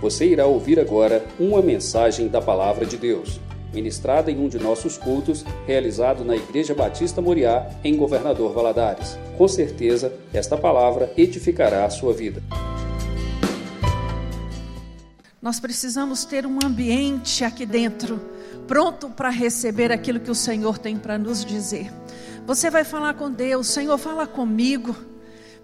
Você irá ouvir agora uma mensagem da Palavra de Deus, ministrada em um de nossos cultos, realizado na Igreja Batista Moriá, em Governador Valadares. Com certeza, esta palavra edificará a sua vida. Nós precisamos ter um ambiente aqui dentro, pronto para receber aquilo que o Senhor tem para nos dizer. Você vai falar com Deus, Senhor, fala comigo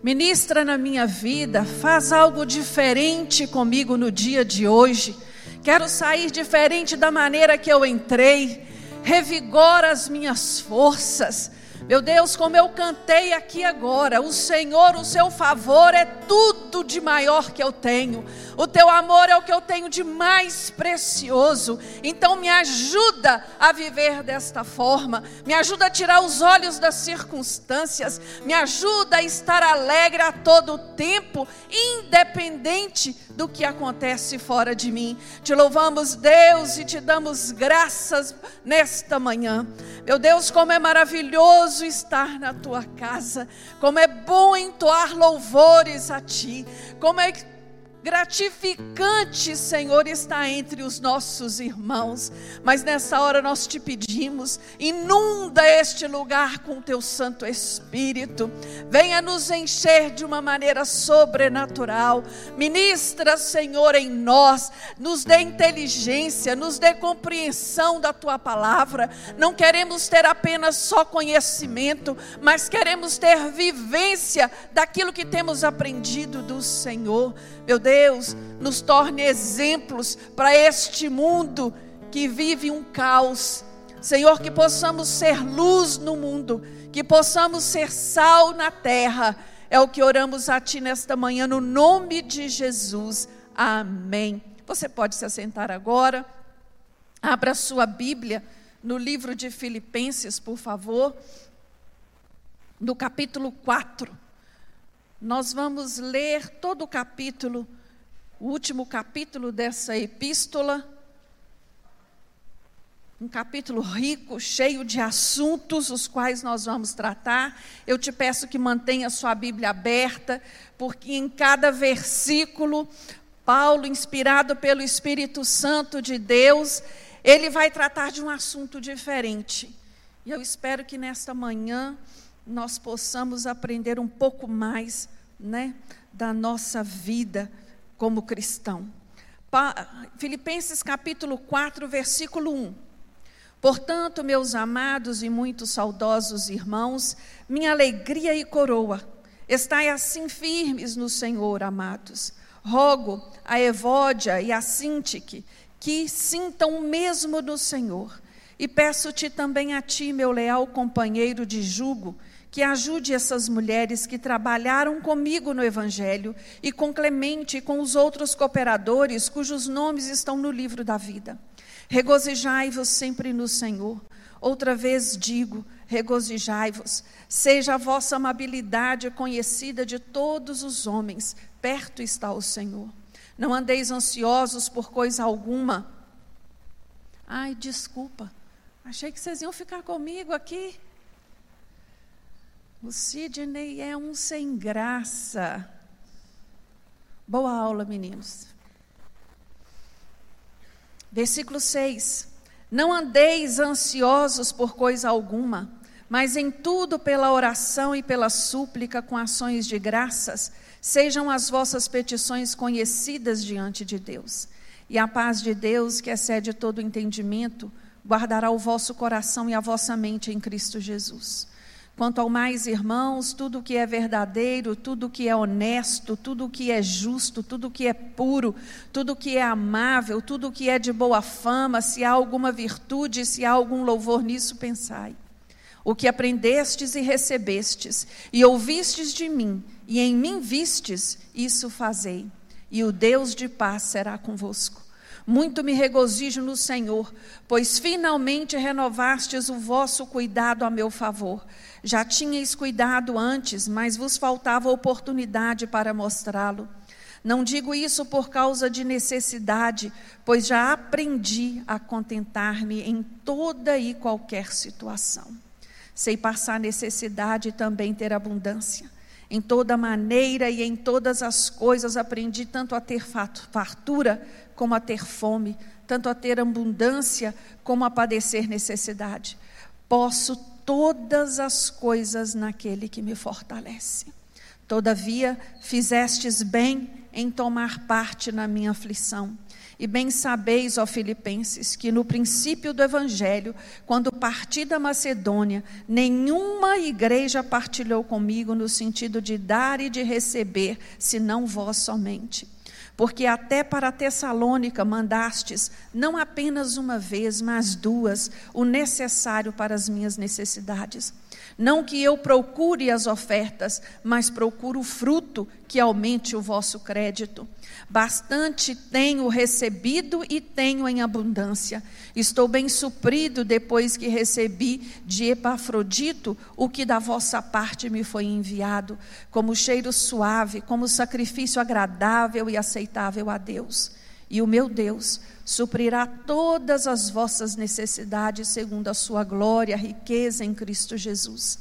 ministra na minha vida, faz algo diferente comigo no dia de hoje. Quero sair diferente da maneira que eu entrei, revigora as minhas forças. Meu Deus, como eu cantei aqui agora, o Senhor, o seu favor é tudo de maior que eu tenho. O teu amor é o que eu tenho de mais precioso. Então me ajuda a viver desta forma. Me ajuda a tirar os olhos das circunstâncias. Me ajuda a estar alegre a todo tempo, independente do que acontece fora de mim. Te louvamos, Deus, e te damos graças nesta manhã. Meu Deus, como é maravilhoso estar na tua casa. Como é bom entoar louvores a ti. Como é gratificante, Senhor, está entre os nossos irmãos. Mas nessa hora nós te pedimos, inunda este lugar com teu Santo Espírito. Venha nos encher de uma maneira sobrenatural. Ministra, Senhor, em nós, nos dê inteligência, nos dê compreensão da tua palavra. Não queremos ter apenas só conhecimento, mas queremos ter vivência daquilo que temos aprendido do Senhor. Meu Deus, nos torne exemplos para este mundo que vive um caos. Senhor, que possamos ser luz no mundo, que possamos ser sal na terra. É o que oramos a Ti nesta manhã, no nome de Jesus. Amém. Você pode se assentar agora. Abra sua Bíblia no livro de Filipenses, por favor, no capítulo 4. Nós vamos ler todo o capítulo, o último capítulo dessa epístola. Um capítulo rico, cheio de assuntos, os quais nós vamos tratar. Eu te peço que mantenha sua Bíblia aberta, porque em cada versículo, Paulo, inspirado pelo Espírito Santo de Deus, ele vai tratar de um assunto diferente. E eu espero que nesta manhã nós possamos aprender um pouco mais né, da nossa vida como cristão. Pa Filipenses capítulo 4, versículo 1. Portanto, meus amados e muito saudosos irmãos, minha alegria e coroa, estai assim firmes no Senhor, amados. Rogo a Evódia e a Sintique que sintam o mesmo no Senhor. E peço-te também a ti, meu leal companheiro de jugo, que ajude essas mulheres que trabalharam comigo no Evangelho e com Clemente e com os outros cooperadores cujos nomes estão no livro da vida. Regozijai-vos sempre no Senhor. Outra vez digo: regozijai-vos. Seja a vossa amabilidade conhecida de todos os homens. Perto está o Senhor. Não andeis ansiosos por coisa alguma. Ai, desculpa. Achei que vocês iam ficar comigo aqui. O Sidney é um sem graça. Boa aula, meninos. Versículo 6. Não andeis ansiosos por coisa alguma, mas em tudo pela oração e pela súplica com ações de graças, sejam as vossas petições conhecidas diante de Deus. E a paz de Deus, que excede todo entendimento, guardará o vosso coração e a vossa mente em Cristo Jesus. Quanto ao mais, irmãos, tudo que é verdadeiro, tudo que é honesto, tudo que é justo, tudo que é puro, tudo que é amável, tudo que é de boa fama, se há alguma virtude, se há algum louvor nisso, pensai. O que aprendestes e recebestes, e ouvistes de mim, e em mim vistes, isso fazei, e o Deus de paz será convosco. Muito me regozijo no Senhor, pois finalmente renovastes o vosso cuidado a meu favor já tinhais cuidado antes, mas vos faltava oportunidade para mostrá-lo. Não digo isso por causa de necessidade, pois já aprendi a contentar-me em toda e qualquer situação. Sei passar necessidade e também ter abundância. Em toda maneira e em todas as coisas aprendi tanto a ter fartura como a ter fome, tanto a ter abundância como a padecer necessidade. Posso todas as coisas naquele que me fortalece. Todavia, fizestes bem em tomar parte na minha aflição. E bem sabeis, ó Filipenses, que no princípio do Evangelho, quando parti da Macedônia, nenhuma igreja partilhou comigo no sentido de dar e de receber, senão vós somente. Porque até para Tessalônica mandastes, não apenas uma vez, mas duas, o necessário para as minhas necessidades. Não que eu procure as ofertas, mas procuro o fruto que aumente o vosso crédito. Bastante tenho recebido e tenho em abundância. Estou bem suprido depois que recebi de Epafrodito o que da vossa parte me foi enviado, como cheiro suave, como sacrifício agradável e aceitável a Deus. E o meu Deus suprirá todas as vossas necessidades segundo a sua glória, riqueza em Cristo Jesus.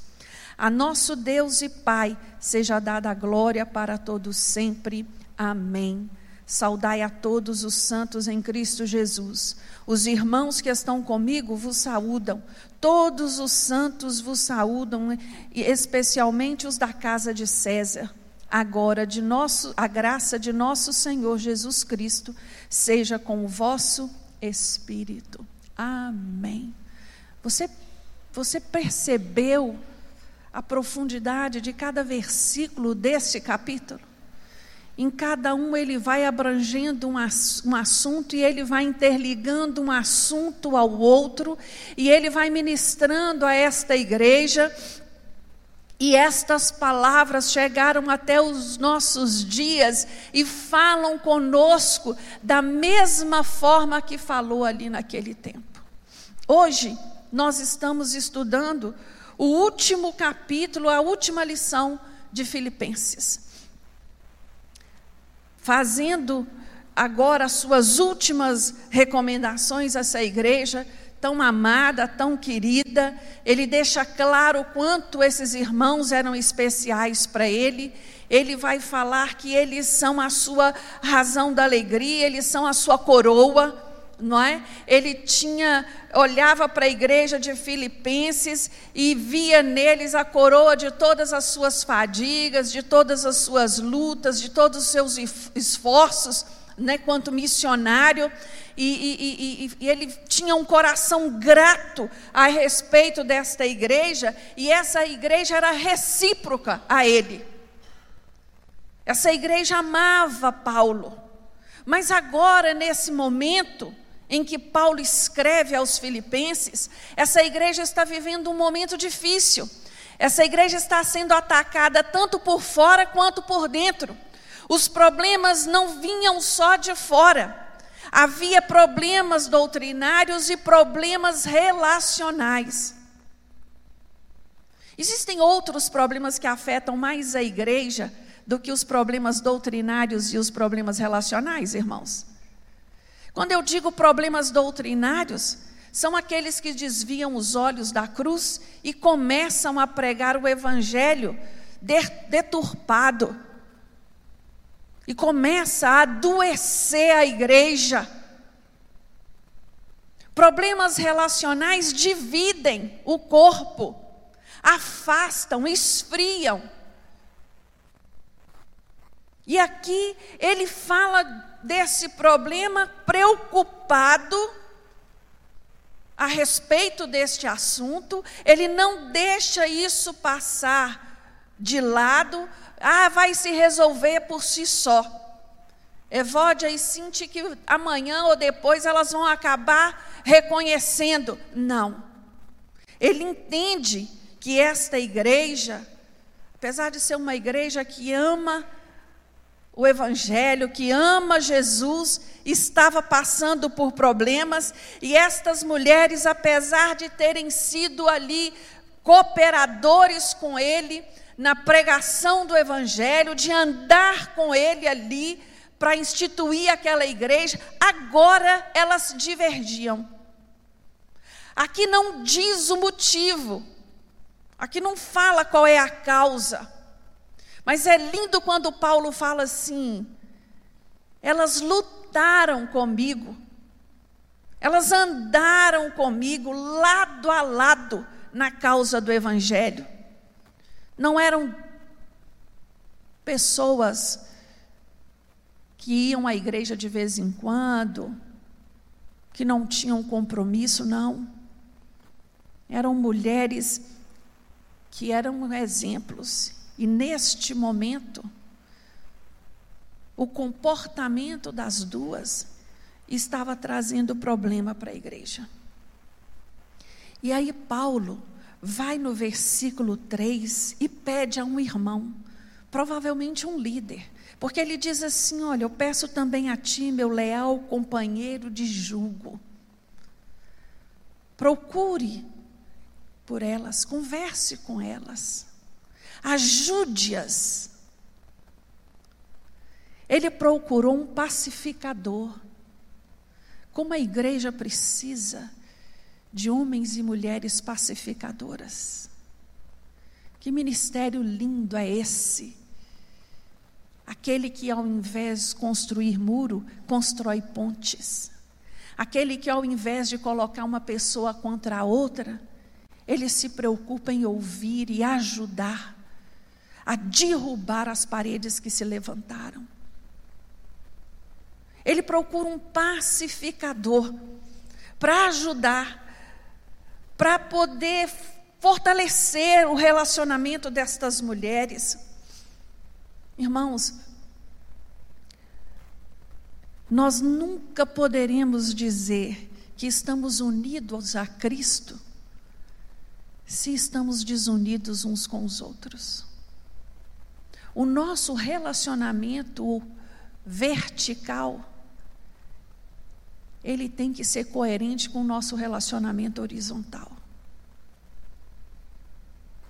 A nosso Deus e Pai seja dada a glória para todos sempre. Amém. Saudai a todos os santos em Cristo Jesus. Os irmãos que estão comigo vos saúdam. Todos os santos vos saúdam, especialmente os da casa de César. Agora, de nosso, a graça de nosso Senhor Jesus Cristo seja com o vosso espírito. Amém. Você, você percebeu a profundidade de cada versículo deste capítulo? Em cada um ele vai abrangendo um, um, assunto e ele vai interligando um assunto ao outro, e ele vai ministrando a esta igreja. E estas palavras chegaram até os nossos dias e falam conosco da mesma forma que falou ali naquele tempo. Hoje, nós estamos estudando o último capítulo, a última lição de Filipenses fazendo agora as suas últimas recomendações a essa igreja tão amada, tão querida. Ele deixa claro o quanto esses irmãos eram especiais para ele. Ele vai falar que eles são a sua razão da alegria, eles são a sua coroa não é? Ele tinha olhava para a igreja de Filipenses e via neles a coroa de todas as suas fadigas, de todas as suas lutas, de todos os seus esforços, né, quanto missionário, e, e, e, e ele tinha um coração grato a respeito desta igreja, e essa igreja era recíproca a ele. Essa igreja amava Paulo, mas agora, nesse momento, em que Paulo escreve aos Filipenses, essa igreja está vivendo um momento difícil. Essa igreja está sendo atacada tanto por fora quanto por dentro. Os problemas não vinham só de fora. Havia problemas doutrinários e problemas relacionais. Existem outros problemas que afetam mais a igreja do que os problemas doutrinários e os problemas relacionais, irmãos. Quando eu digo problemas doutrinários, são aqueles que desviam os olhos da cruz e começam a pregar o evangelho deturpado. E começa a adoecer a igreja. Problemas relacionais dividem o corpo, afastam, esfriam. E aqui ele fala desse problema preocupado a respeito deste assunto, ele não deixa isso passar de lado, ah, vai se resolver por si só. Evódia e sente que amanhã ou depois elas vão acabar reconhecendo. Não. Ele entende que esta igreja, apesar de ser uma igreja que ama o Evangelho, que ama Jesus, estava passando por problemas e estas mulheres, apesar de terem sido ali cooperadores com ele na pregação do Evangelho, de andar com ele ali para instituir aquela igreja, agora elas divergiam. Aqui não diz o motivo, aqui não fala qual é a causa. Mas é lindo quando Paulo fala assim: elas lutaram comigo, elas andaram comigo lado a lado na causa do Evangelho. Não eram pessoas que iam à igreja de vez em quando, que não tinham compromisso, não. Eram mulheres que eram exemplos. E neste momento, o comportamento das duas estava trazendo problema para a igreja. E aí, Paulo vai no versículo 3 e pede a um irmão, provavelmente um líder, porque ele diz assim: Olha, eu peço também a ti, meu leal companheiro de julgo, procure por elas, converse com elas, ajude-as. Ele procurou um pacificador, como a igreja precisa de homens e mulheres pacificadoras. Que ministério lindo é esse? Aquele que, ao invés de construir muro, constrói pontes. Aquele que, ao invés de colocar uma pessoa contra a outra, ele se preocupa em ouvir e ajudar a derrubar as paredes que se levantaram. Ele procura um pacificador para ajudar, para poder fortalecer o relacionamento destas mulheres. Irmãos, nós nunca poderemos dizer que estamos unidos a Cristo se estamos desunidos uns com os outros. O nosso relacionamento vertical ele tem que ser coerente com o nosso relacionamento horizontal.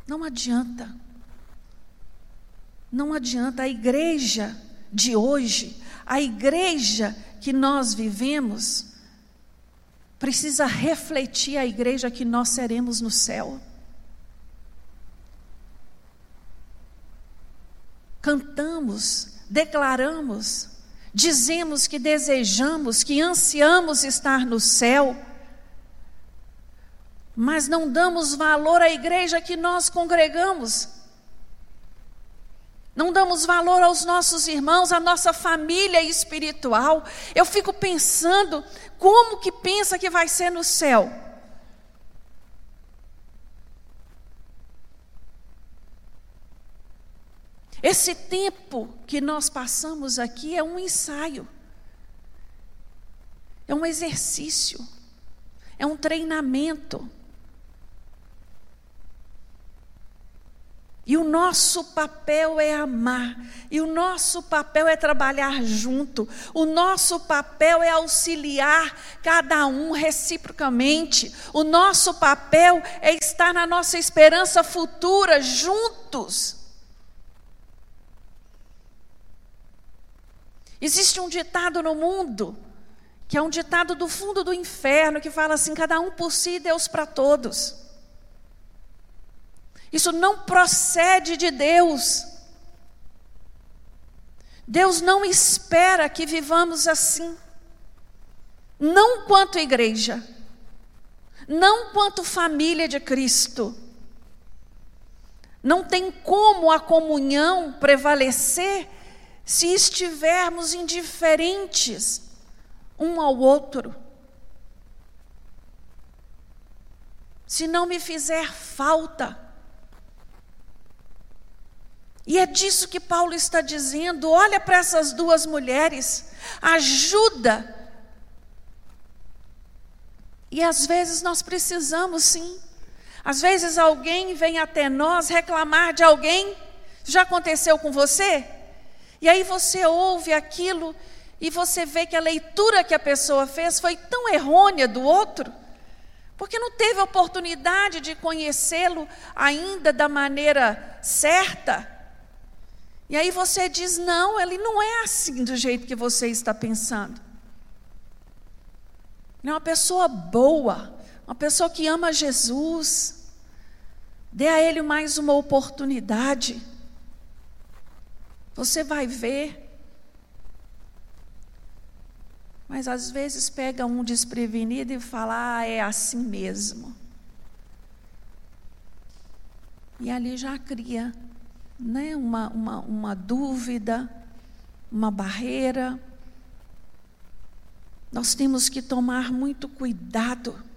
Não adianta. Não adianta a igreja de hoje, a igreja que nós vivemos, precisa refletir a igreja que nós seremos no céu. Cantamos, declaramos, dizemos que desejamos, que ansiamos estar no céu, mas não damos valor à igreja que nós congregamos. Não damos valor aos nossos irmãos, à nossa família espiritual. Eu fico pensando, como que pensa que vai ser no céu? Esse tempo que nós passamos aqui é um ensaio, é um exercício, é um treinamento. E o nosso papel é amar, e o nosso papel é trabalhar junto, o nosso papel é auxiliar cada um reciprocamente, o nosso papel é estar na nossa esperança futura juntos. Existe um ditado no mundo, que é um ditado do fundo do inferno, que fala assim: cada um por si, Deus para todos. Isso não procede de Deus. Deus não espera que vivamos assim. Não quanto igreja, não quanto família de Cristo. Não tem como a comunhão prevalecer se estivermos indiferentes um ao outro, se não me fizer falta. E é disso que Paulo está dizendo. Olha para essas duas mulheres, ajuda. E às vezes nós precisamos sim. Às vezes alguém vem até nós reclamar de alguém. Já aconteceu com você? E aí você ouve aquilo e você vê que a leitura que a pessoa fez foi tão errônea do outro, porque não teve oportunidade de conhecê-lo ainda da maneira certa. E aí você diz: não, ele não é assim do jeito que você está pensando. Ele é uma pessoa boa, uma pessoa que ama Jesus. Dê a ele mais uma oportunidade. Você vai ver. Mas às vezes pega um desprevenido e fala: ah, é assim mesmo. E ali já cria né, uma, uma, uma dúvida, uma barreira. Nós temos que tomar muito cuidado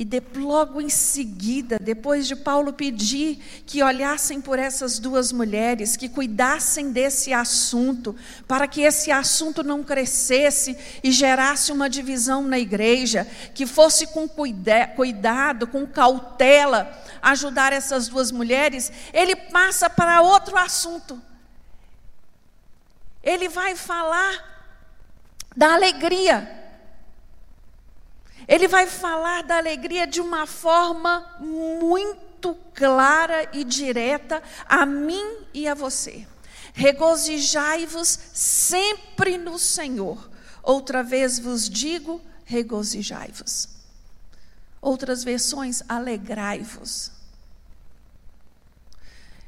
e de, logo em seguida, depois de Paulo pedir que olhassem por essas duas mulheres, que cuidassem desse assunto, para que esse assunto não crescesse e gerasse uma divisão na igreja, que fosse com cuida cuidado, com cautela, ajudar essas duas mulheres, ele passa para outro assunto. Ele vai falar da alegria ele vai falar da alegria de uma forma muito clara e direta a mim e a você. Regozijai-vos sempre no Senhor. Outra vez vos digo, regozijai-vos. Outras versões, alegrai-vos.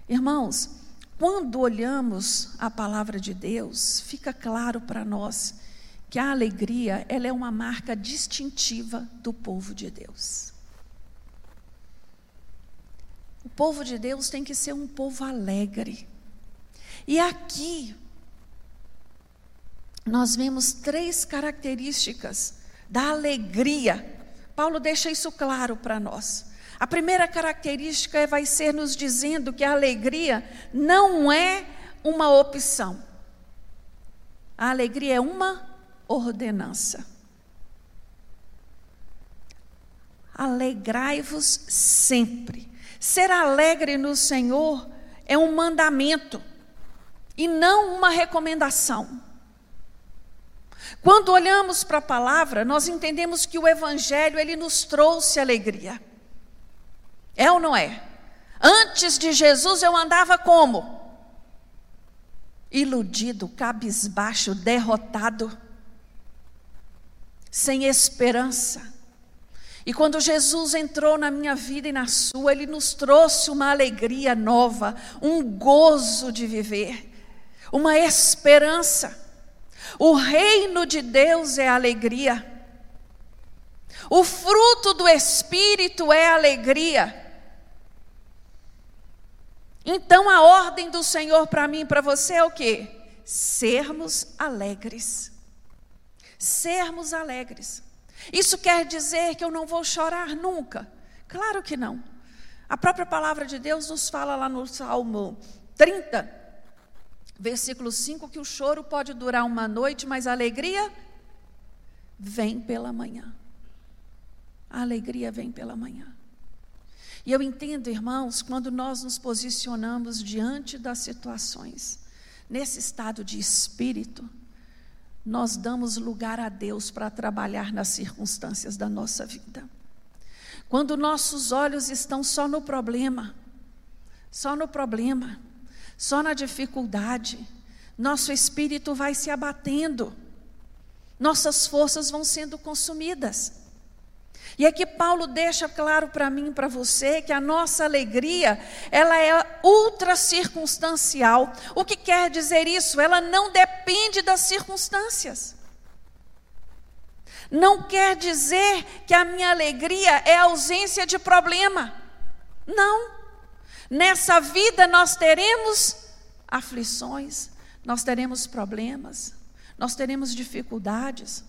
Irmãos, quando olhamos a palavra de Deus, fica claro para nós que a alegria ela é uma marca distintiva do povo de Deus. O povo de Deus tem que ser um povo alegre. E aqui nós vemos três características da alegria. Paulo deixa isso claro para nós. A primeira característica vai ser nos dizendo que a alegria não é uma opção. A alegria é uma ordenança. Alegrai-vos sempre. Ser alegre no Senhor é um mandamento e não uma recomendação. Quando olhamos para a palavra, nós entendemos que o evangelho ele nos trouxe alegria. É ou não é? Antes de Jesus eu andava como? Iludido, cabisbaixo, derrotado sem esperança. E quando Jesus entrou na minha vida e na sua, Ele nos trouxe uma alegria nova, um gozo de viver, uma esperança. O reino de Deus é alegria. O fruto do Espírito é alegria. Então a ordem do Senhor para mim e para você é o quê? Sermos alegres sermos alegres. Isso quer dizer que eu não vou chorar nunca? Claro que não. A própria palavra de Deus nos fala lá no Salmo 30, versículo 5, que o choro pode durar uma noite, mas a alegria vem pela manhã. A alegria vem pela manhã. E eu entendo, irmãos, quando nós nos posicionamos diante das situações, nesse estado de espírito, nós damos lugar a Deus para trabalhar nas circunstâncias da nossa vida. Quando nossos olhos estão só no problema, só no problema, só na dificuldade, nosso espírito vai se abatendo, nossas forças vão sendo consumidas. E aqui Paulo deixa claro para mim e para você que a nossa alegria, ela é ultra circunstancial. O que quer dizer isso? Ela não depende das circunstâncias. Não quer dizer que a minha alegria é ausência de problema. Não. Nessa vida nós teremos aflições, nós teremos problemas, nós teremos dificuldades.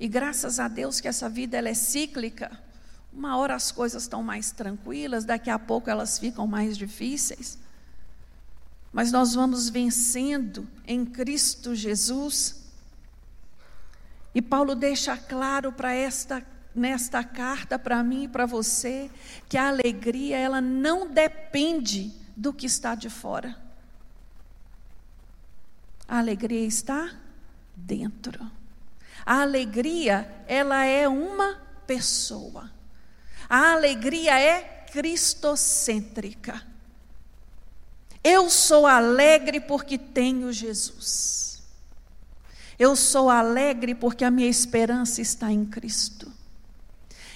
E graças a Deus que essa vida ela é cíclica. Uma hora as coisas estão mais tranquilas, daqui a pouco elas ficam mais difíceis. Mas nós vamos vencendo em Cristo Jesus. E Paulo deixa claro para esta nesta carta para mim e para você que a alegria ela não depende do que está de fora. A alegria está dentro. A alegria, ela é uma pessoa. A alegria é cristocêntrica. Eu sou alegre porque tenho Jesus. Eu sou alegre porque a minha esperança está em Cristo.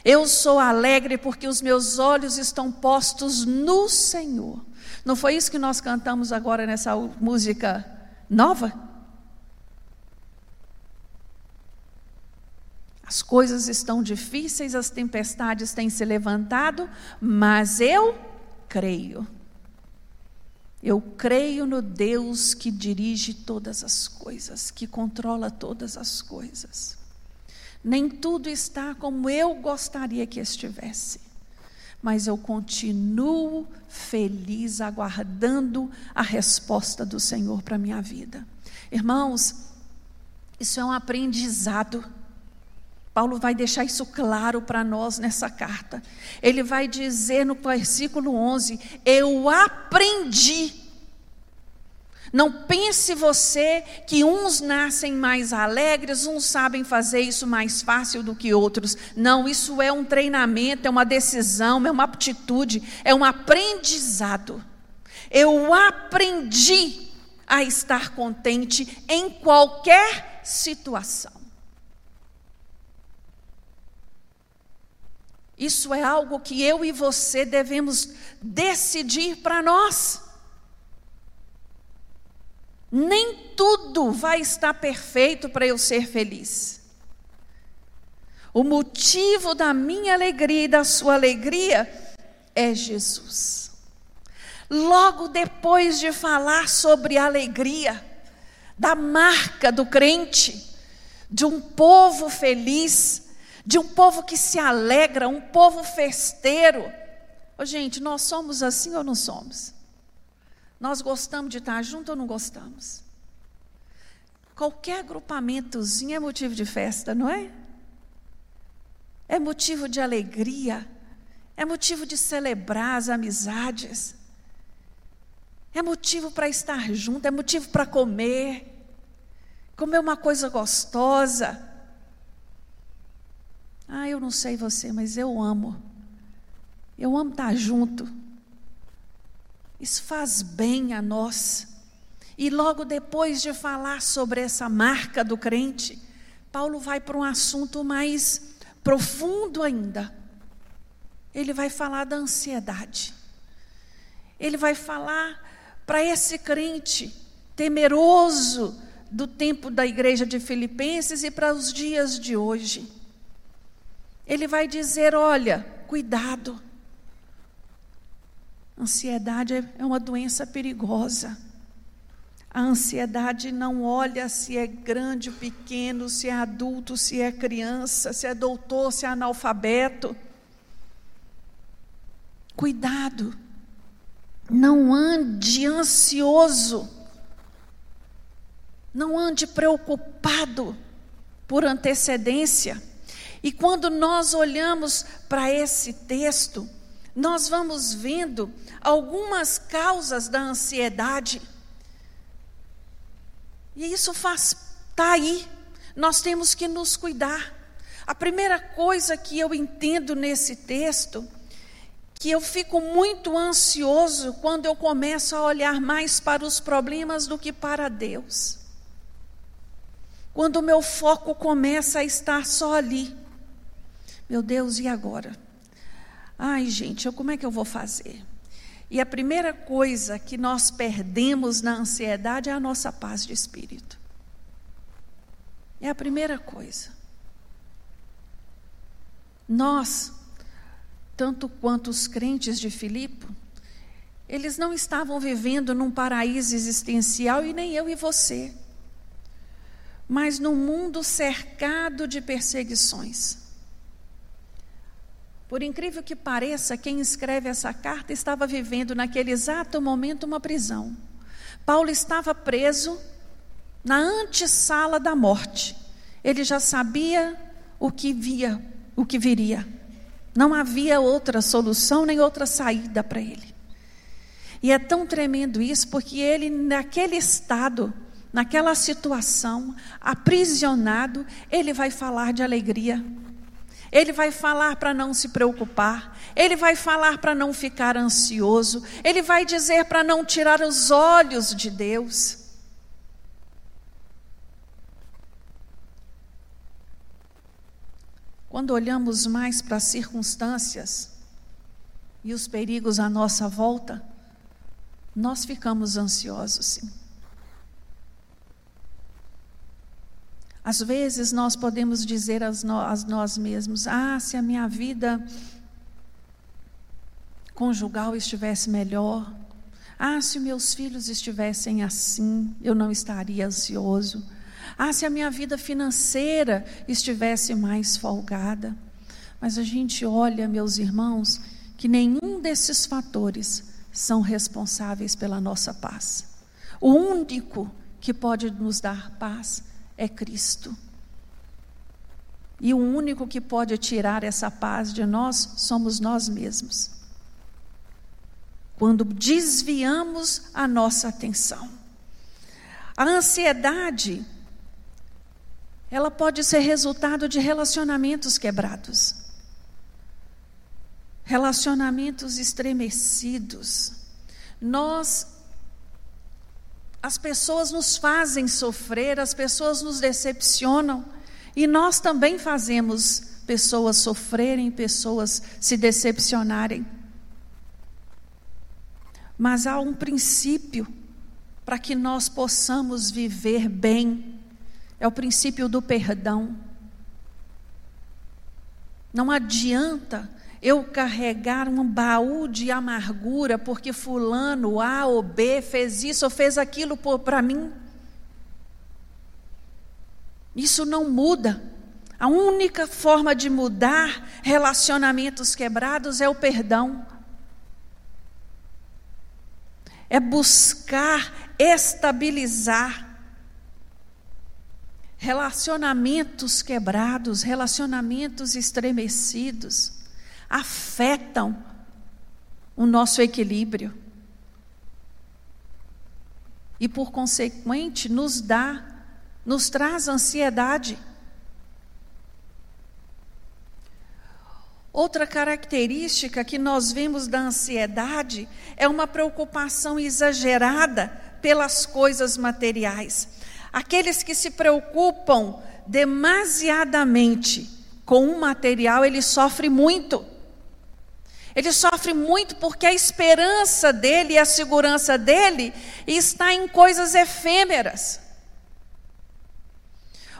Eu sou alegre porque os meus olhos estão postos no Senhor. Não foi isso que nós cantamos agora nessa música nova? As coisas estão difíceis, as tempestades têm se levantado, mas eu creio. Eu creio no Deus que dirige todas as coisas, que controla todas as coisas. Nem tudo está como eu gostaria que estivesse, mas eu continuo feliz aguardando a resposta do Senhor para a minha vida. Irmãos, isso é um aprendizado. Paulo vai deixar isso claro para nós nessa carta. Ele vai dizer no versículo 11: Eu aprendi não pense você que uns nascem mais alegres, uns sabem fazer isso mais fácil do que outros. Não, isso é um treinamento, é uma decisão, é uma aptitude, é um aprendizado. Eu aprendi a estar contente em qualquer situação. Isso é algo que eu e você devemos decidir para nós. Nem tudo vai estar perfeito para eu ser feliz. O motivo da minha alegria e da sua alegria é Jesus. Logo depois de falar sobre a alegria, da marca do crente, de um povo feliz, de um povo que se alegra, um povo festeiro. Oh, gente, nós somos assim ou não somos? Nós gostamos de estar junto ou não gostamos? Qualquer agrupamentozinho é motivo de festa, não é? É motivo de alegria, é motivo de celebrar as amizades, é motivo para estar junto, é motivo para comer, comer uma coisa gostosa. Ah, eu não sei você, mas eu amo. Eu amo estar junto. Isso faz bem a nós. E logo depois de falar sobre essa marca do crente, Paulo vai para um assunto mais profundo ainda. Ele vai falar da ansiedade. Ele vai falar para esse crente temeroso do tempo da igreja de Filipenses e para os dias de hoje. Ele vai dizer: olha, cuidado. Ansiedade é, é uma doença perigosa. A ansiedade não olha se é grande, pequeno, se é adulto, se é criança, se é doutor, se é analfabeto. Cuidado, não ande ansioso, não ande preocupado por antecedência. E quando nós olhamos para esse texto, nós vamos vendo algumas causas da ansiedade. E isso faz tá aí. Nós temos que nos cuidar. A primeira coisa que eu entendo nesse texto, que eu fico muito ansioso quando eu começo a olhar mais para os problemas do que para Deus. Quando o meu foco começa a estar só ali. Meu Deus, e agora? Ai, gente, eu, como é que eu vou fazer? E a primeira coisa que nós perdemos na ansiedade é a nossa paz de espírito. É a primeira coisa. Nós, tanto quanto os crentes de Filipe, eles não estavam vivendo num paraíso existencial e nem eu e você, mas num mundo cercado de perseguições. Por incrível que pareça, quem escreve essa carta estava vivendo naquele exato momento uma prisão. Paulo estava preso na antessala da morte. Ele já sabia o que via, o que viria. Não havia outra solução nem outra saída para ele. E é tão tremendo isso porque ele naquele estado, naquela situação, aprisionado, ele vai falar de alegria ele vai falar para não se preocupar, ele vai falar para não ficar ansioso, ele vai dizer para não tirar os olhos de Deus. Quando olhamos mais para as circunstâncias e os perigos à nossa volta, nós ficamos ansiosos, sim. Às vezes nós podemos dizer a nós mesmos: ah, se a minha vida conjugal estivesse melhor, ah, se meus filhos estivessem assim, eu não estaria ansioso. Ah, se a minha vida financeira estivesse mais folgada. Mas a gente olha, meus irmãos, que nenhum desses fatores são responsáveis pela nossa paz. O único que pode nos dar paz é Cristo. E o único que pode tirar essa paz de nós somos nós mesmos. Quando desviamos a nossa atenção. A ansiedade, ela pode ser resultado de relacionamentos quebrados, relacionamentos estremecidos. Nós as pessoas nos fazem sofrer, as pessoas nos decepcionam. E nós também fazemos pessoas sofrerem, pessoas se decepcionarem. Mas há um princípio para que nós possamos viver bem. É o princípio do perdão. Não adianta eu carregar um baú de amargura porque fulano A ou B fez isso ou fez aquilo para mim. Isso não muda. A única forma de mudar relacionamentos quebrados é o perdão. É buscar estabilizar relacionamentos quebrados, relacionamentos estremecidos afetam o nosso equilíbrio. E por consequente, nos dá, nos traz ansiedade. Outra característica que nós vemos da ansiedade é uma preocupação exagerada pelas coisas materiais. Aqueles que se preocupam demasiadamente com o material, ele sofre muito. Ele sofre muito porque a esperança dele e a segurança dele está em coisas efêmeras.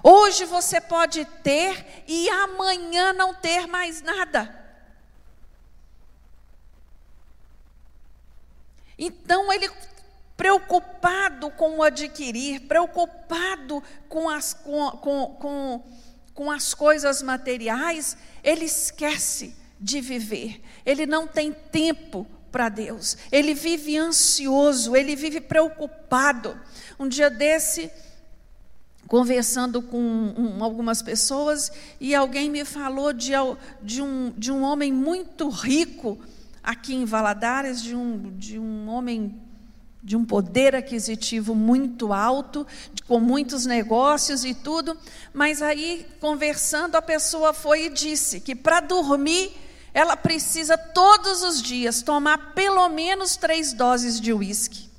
Hoje você pode ter e amanhã não ter mais nada. Então ele preocupado com o adquirir, preocupado com as, com, com, com, com as coisas materiais, ele esquece de viver. Ele não tem tempo para Deus. Ele vive ansioso, ele vive preocupado. Um dia desse, conversando com um, algumas pessoas, e alguém me falou de, de, um, de um homem muito rico aqui em Valadares, de um, de um homem de um poder aquisitivo muito alto, com muitos negócios e tudo, mas aí, conversando, a pessoa foi e disse que para dormir ela precisa todos os dias tomar pelo menos três doses de uísque.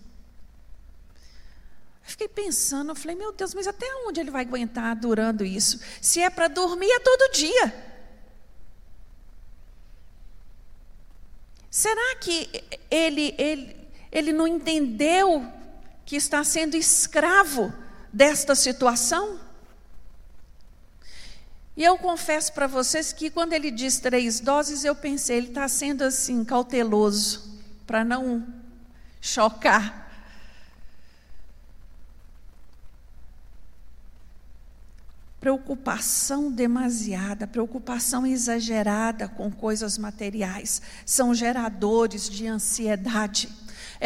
Fiquei pensando, eu falei, meu Deus, mas até onde ele vai aguentar durando isso? Se é para dormir, é todo dia. Será que ele, ele, ele não entendeu que está sendo escravo desta situação? E eu confesso para vocês que quando ele diz três doses, eu pensei, ele está sendo assim, cauteloso, para não chocar. Preocupação demasiada, preocupação exagerada com coisas materiais, são geradores de ansiedade.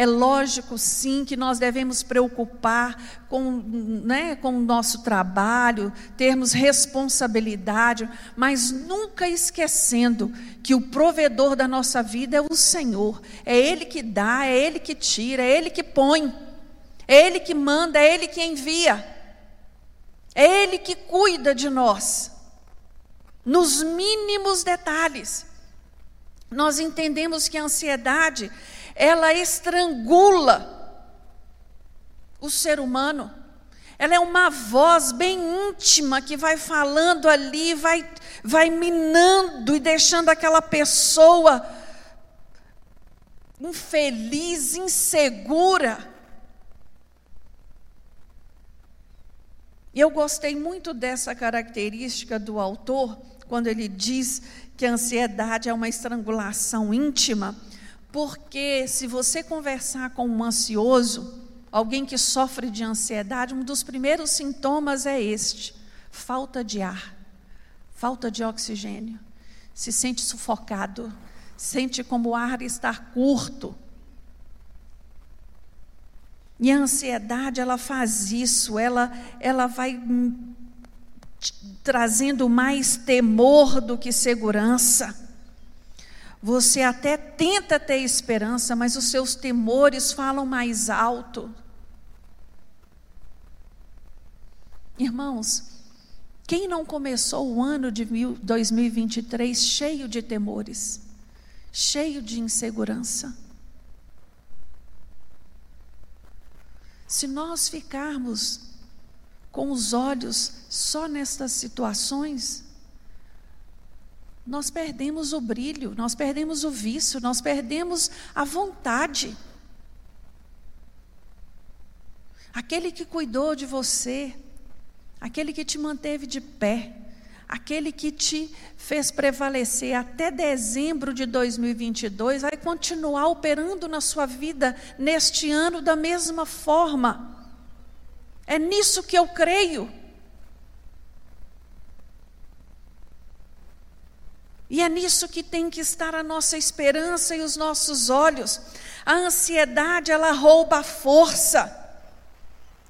É lógico, sim, que nós devemos preocupar com, né, com o nosso trabalho, termos responsabilidade, mas nunca esquecendo que o provedor da nossa vida é o Senhor. É Ele que dá, é Ele que tira, é Ele que põe, é Ele que manda, é Ele que envia, é Ele que cuida de nós, nos mínimos detalhes. Nós entendemos que a ansiedade ela estrangula o ser humano. Ela é uma voz bem íntima que vai falando ali, vai, vai minando e deixando aquela pessoa infeliz, insegura. E eu gostei muito dessa característica do autor, quando ele diz que a ansiedade é uma estrangulação íntima, porque se você conversar com um ansioso, alguém que sofre de ansiedade, um dos primeiros sintomas é este: falta de ar, falta de oxigênio. Se sente sufocado, sente como o ar está curto. E a ansiedade, ela faz isso, ela, ela vai hum, trazendo mais temor do que segurança. Você até tenta ter esperança, mas os seus temores falam mais alto. Irmãos, quem não começou o ano de 2023 cheio de temores, cheio de insegurança? Se nós ficarmos com os olhos só nestas situações, nós perdemos o brilho, nós perdemos o vício, nós perdemos a vontade. Aquele que cuidou de você, aquele que te manteve de pé, aquele que te fez prevalecer até dezembro de 2022, vai continuar operando na sua vida neste ano da mesma forma. É nisso que eu creio. E é nisso que tem que estar a nossa esperança e os nossos olhos. A ansiedade, ela rouba a força.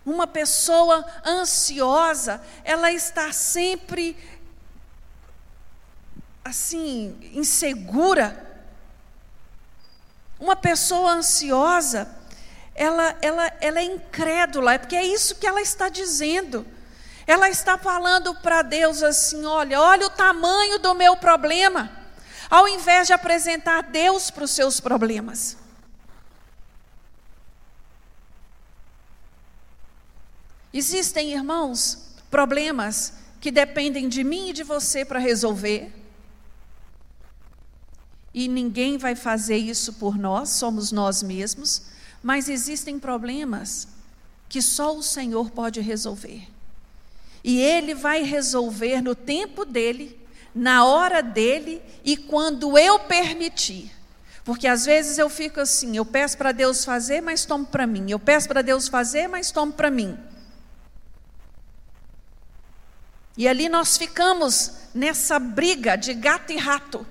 Uma pessoa ansiosa, ela está sempre assim, insegura. Uma pessoa ansiosa, ela, ela, ela é incrédula, porque é isso que ela está dizendo. Ela está falando para Deus assim: olha, olha o tamanho do meu problema, ao invés de apresentar Deus para os seus problemas. Existem, irmãos, problemas que dependem de mim e de você para resolver. E ninguém vai fazer isso por nós, somos nós mesmos. Mas existem problemas que só o Senhor pode resolver. E Ele vai resolver no tempo dele, na hora dele e quando eu permitir. Porque às vezes eu fico assim, eu peço para Deus fazer, mas tomo para mim. Eu peço para Deus fazer, mas tomo para mim. E ali nós ficamos nessa briga de gato e rato,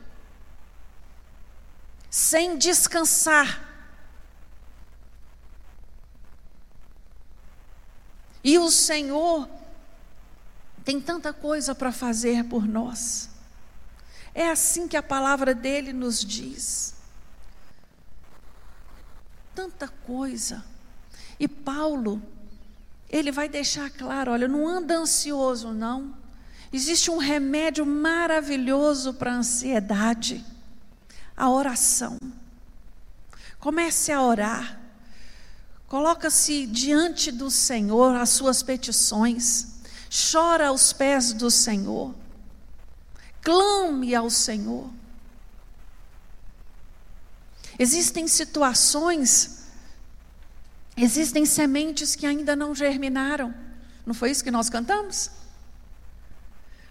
sem descansar. E o Senhor tem tanta coisa para fazer por nós. É assim que a palavra dele nos diz. Tanta coisa. E Paulo, ele vai deixar claro: olha, não anda ansioso, não. Existe um remédio maravilhoso para a ansiedade: a oração. Comece a orar. Coloca-se diante do Senhor as suas petições chora aos pés do Senhor, clame ao Senhor. Existem situações, existem sementes que ainda não germinaram. Não foi isso que nós cantamos?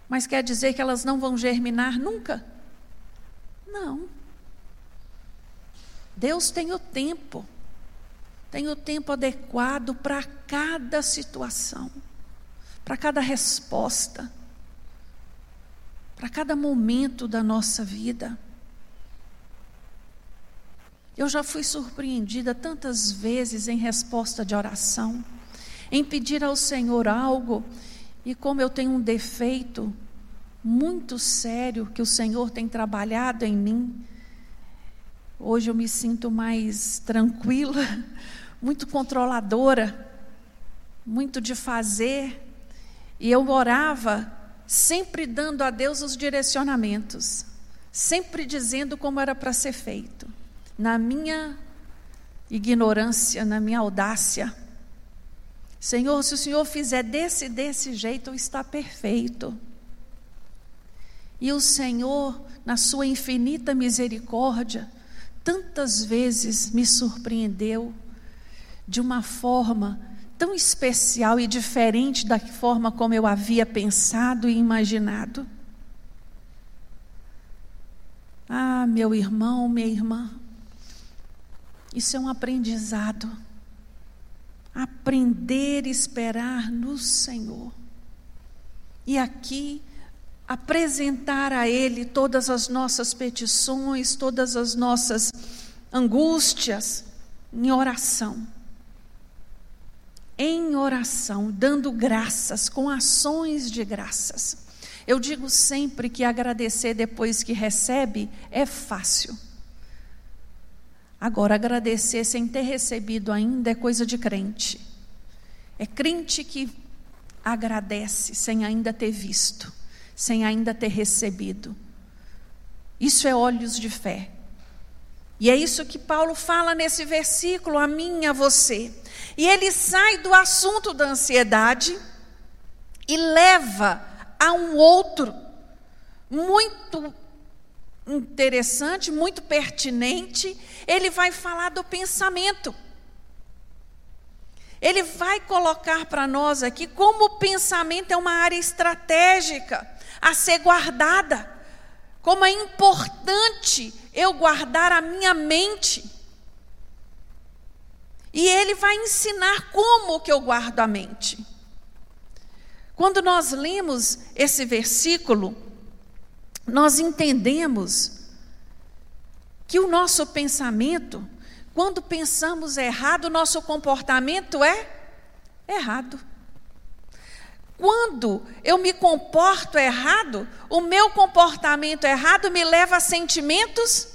Mas quer dizer que elas não vão germinar nunca? Não. Deus tem o tempo, tem o tempo adequado para cada situação para cada resposta, para cada momento da nossa vida. Eu já fui surpreendida tantas vezes em resposta de oração, em pedir ao Senhor algo, e como eu tenho um defeito muito sério que o Senhor tem trabalhado em mim, hoje eu me sinto mais tranquila, muito controladora, muito de fazer, e eu orava sempre dando a Deus os direcionamentos, sempre dizendo como era para ser feito. Na minha ignorância, na minha audácia. Senhor, se o Senhor fizer desse desse jeito, está perfeito. E o Senhor, na sua infinita misericórdia, tantas vezes me surpreendeu de uma forma tão especial e diferente da forma como eu havia pensado e imaginado. Ah, meu irmão, minha irmã, isso é um aprendizado. Aprender a esperar no Senhor. E aqui, apresentar a Ele todas as nossas petições, todas as nossas angústias, em oração. Em oração, dando graças, com ações de graças. Eu digo sempre que agradecer depois que recebe é fácil. Agora, agradecer sem ter recebido ainda é coisa de crente. É crente que agradece sem ainda ter visto, sem ainda ter recebido. Isso é olhos de fé. E é isso que Paulo fala nesse versículo, a mim e a você. E ele sai do assunto da ansiedade e leva a um outro muito interessante, muito pertinente. Ele vai falar do pensamento. Ele vai colocar para nós aqui como o pensamento é uma área estratégica a ser guardada, como é importante eu guardar a minha mente. E ele vai ensinar como que eu guardo a mente. Quando nós lemos esse versículo, nós entendemos que o nosso pensamento quando pensamos errado, nosso comportamento é errado. Quando eu me comporto errado, o meu comportamento errado me leva a sentimentos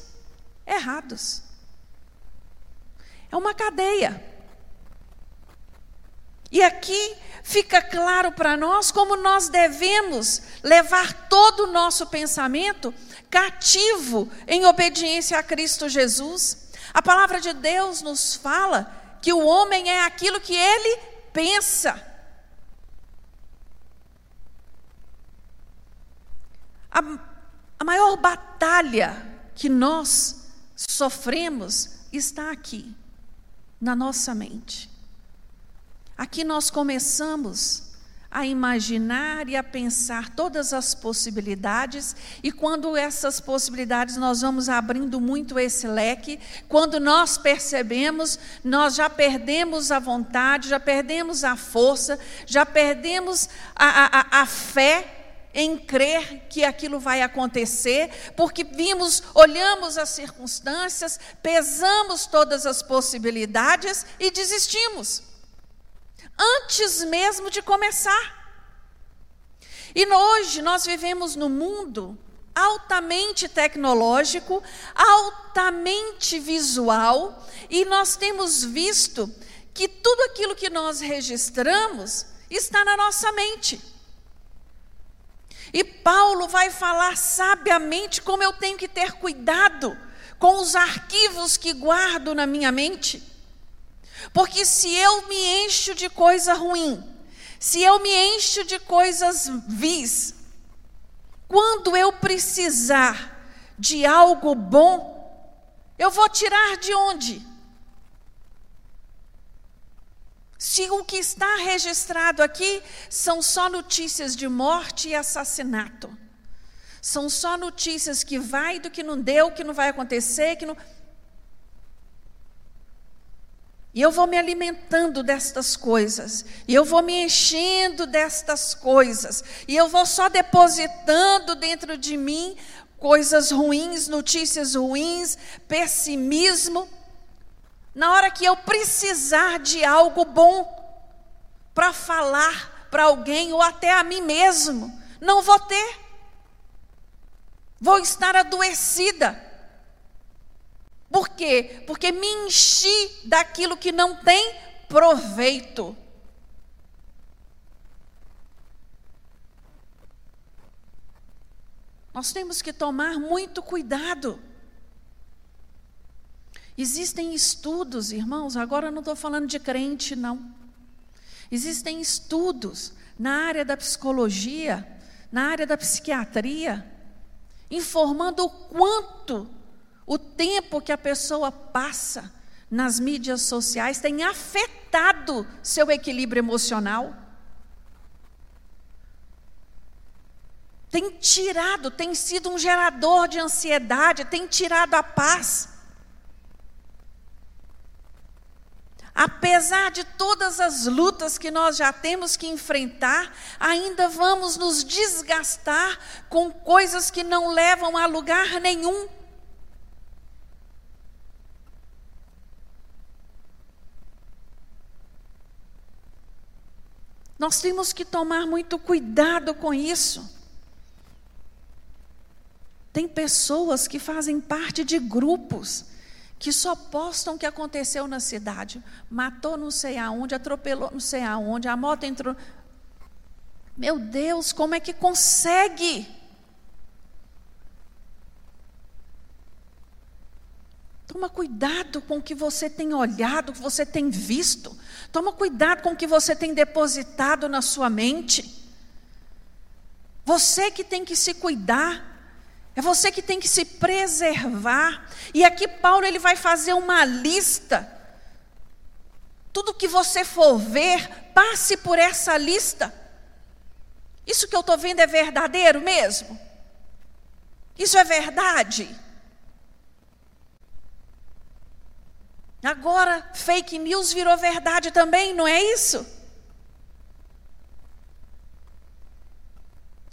errados. É uma cadeia. E aqui fica claro para nós como nós devemos levar todo o nosso pensamento cativo em obediência a Cristo Jesus. A palavra de Deus nos fala que o homem é aquilo que ele pensa. A, a maior batalha que nós sofremos está aqui, na nossa mente. Aqui nós começamos a imaginar e a pensar todas as possibilidades, e quando essas possibilidades nós vamos abrindo muito esse leque, quando nós percebemos, nós já perdemos a vontade, já perdemos a força, já perdemos a, a, a fé em crer que aquilo vai acontecer, porque vimos, olhamos as circunstâncias, pesamos todas as possibilidades e desistimos antes mesmo de começar. E hoje nós vivemos no mundo altamente tecnológico, altamente visual, e nós temos visto que tudo aquilo que nós registramos está na nossa mente. E Paulo vai falar sabiamente como eu tenho que ter cuidado com os arquivos que guardo na minha mente. Porque se eu me encho de coisa ruim, se eu me encho de coisas vis, quando eu precisar de algo bom, eu vou tirar de onde? Se o que está registrado aqui são só notícias de morte e assassinato, são só notícias que vai do que não deu, que não vai acontecer, que não. E eu vou me alimentando destas coisas, e eu vou me enchendo destas coisas, e eu vou só depositando dentro de mim coisas ruins, notícias ruins, pessimismo. Na hora que eu precisar de algo bom para falar para alguém ou até a mim mesmo, não vou ter. Vou estar adoecida por quê? Porque me enchi daquilo que não tem proveito. Nós temos que tomar muito cuidado. Existem estudos, irmãos, agora eu não estou falando de crente, não. Existem estudos na área da psicologia, na área da psiquiatria, informando o quanto o tempo que a pessoa passa nas mídias sociais tem afetado seu equilíbrio emocional. Tem tirado, tem sido um gerador de ansiedade, tem tirado a paz. Apesar de todas as lutas que nós já temos que enfrentar, ainda vamos nos desgastar com coisas que não levam a lugar nenhum. Nós temos que tomar muito cuidado com isso. Tem pessoas que fazem parte de grupos que só postam o que aconteceu na cidade. Matou não sei aonde, atropelou não sei aonde, a moto entrou. Meu Deus, como é que consegue? Toma cuidado com o que você tem olhado, o que você tem visto. Toma cuidado com o que você tem depositado na sua mente. Você que tem que se cuidar. É você que tem que se preservar. E aqui Paulo ele vai fazer uma lista. Tudo que você for ver, passe por essa lista. Isso que eu estou vendo é verdadeiro mesmo? Isso é verdade? Agora, fake news virou verdade também, não é isso?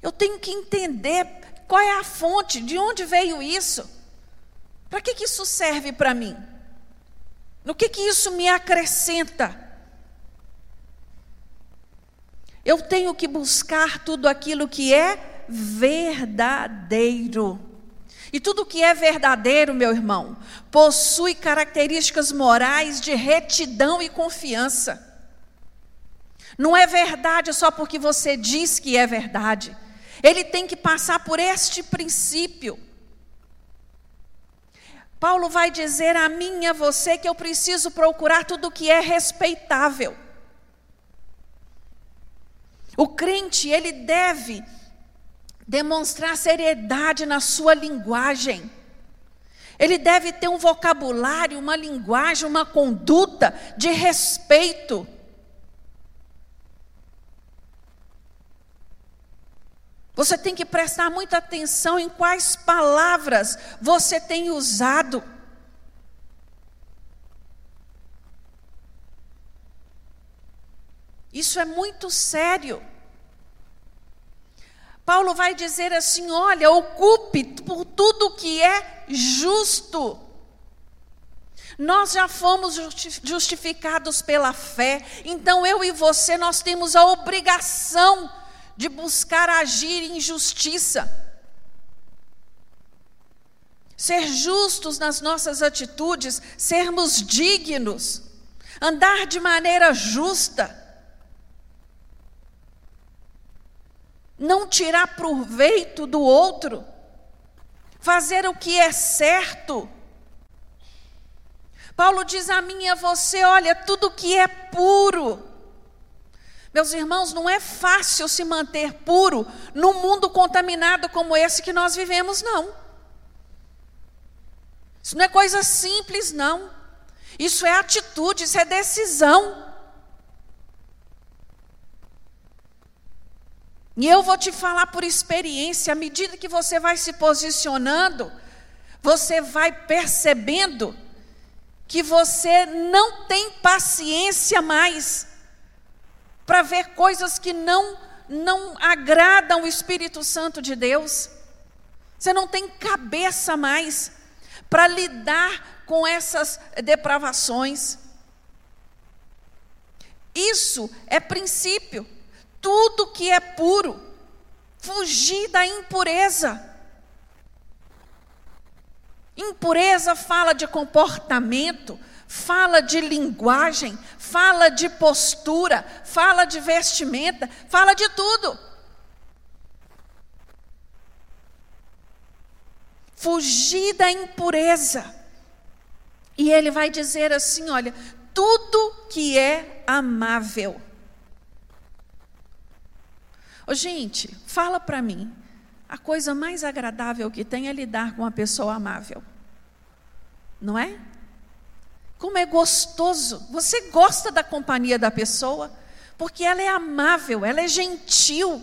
Eu tenho que entender qual é a fonte, de onde veio isso. Para que, que isso serve para mim? No que, que isso me acrescenta? Eu tenho que buscar tudo aquilo que é verdadeiro. E tudo que é verdadeiro, meu irmão, possui características morais de retidão e confiança. Não é verdade só porque você diz que é verdade. Ele tem que passar por este princípio. Paulo vai dizer a mim e a você que eu preciso procurar tudo que é respeitável. O crente, ele deve demonstrar seriedade na sua linguagem. Ele deve ter um vocabulário, uma linguagem, uma conduta de respeito. Você tem que prestar muita atenção em quais palavras você tem usado. Isso é muito sério. Paulo vai dizer assim: olha, ocupe por tudo que é justo. Nós já fomos justificados pela fé, então eu e você nós temos a obrigação de buscar agir em justiça. Ser justos nas nossas atitudes, sermos dignos, andar de maneira justa. não tirar proveito do outro, fazer o que é certo. Paulo diz a mim e a você: olha, tudo que é puro. Meus irmãos, não é fácil se manter puro num mundo contaminado como esse que nós vivemos, não. Isso não é coisa simples, não. Isso é atitude, isso é decisão. E eu vou te falar por experiência, à medida que você vai se posicionando, você vai percebendo que você não tem paciência mais para ver coisas que não não agradam o Espírito Santo de Deus. Você não tem cabeça mais para lidar com essas depravações. Isso é princípio tudo que é puro, fugir da impureza. Impureza fala de comportamento, fala de linguagem, fala de postura, fala de vestimenta, fala de tudo. Fugir da impureza. E ele vai dizer assim: olha, tudo que é amável Ô, gente, fala para mim. A coisa mais agradável que tem é lidar com uma pessoa amável. Não é? Como é gostoso. Você gosta da companhia da pessoa, porque ela é amável, ela é gentil,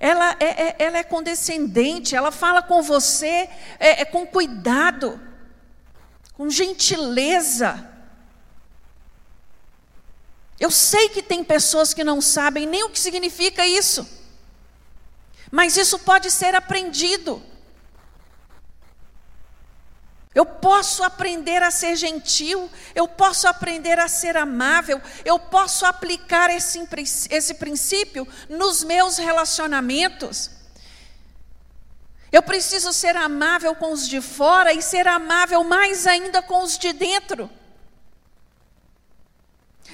ela é, é ela é condescendente, ela fala com você é, é com cuidado, com gentileza. Eu sei que tem pessoas que não sabem nem o que significa isso, mas isso pode ser aprendido. Eu posso aprender a ser gentil, eu posso aprender a ser amável, eu posso aplicar esse, esse princípio nos meus relacionamentos. Eu preciso ser amável com os de fora e ser amável mais ainda com os de dentro.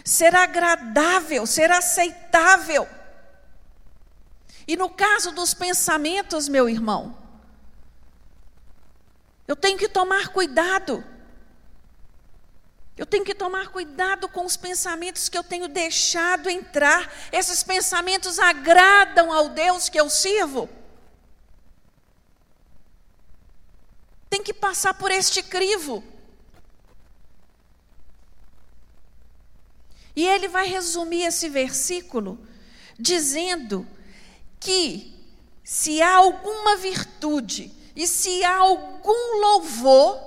Ser agradável, ser aceitável. E no caso dos pensamentos, meu irmão, eu tenho que tomar cuidado. Eu tenho que tomar cuidado com os pensamentos que eu tenho deixado entrar. Esses pensamentos agradam ao Deus que eu sirvo? Tem que passar por este crivo. E ele vai resumir esse versículo dizendo que se há alguma virtude e se há algum louvor,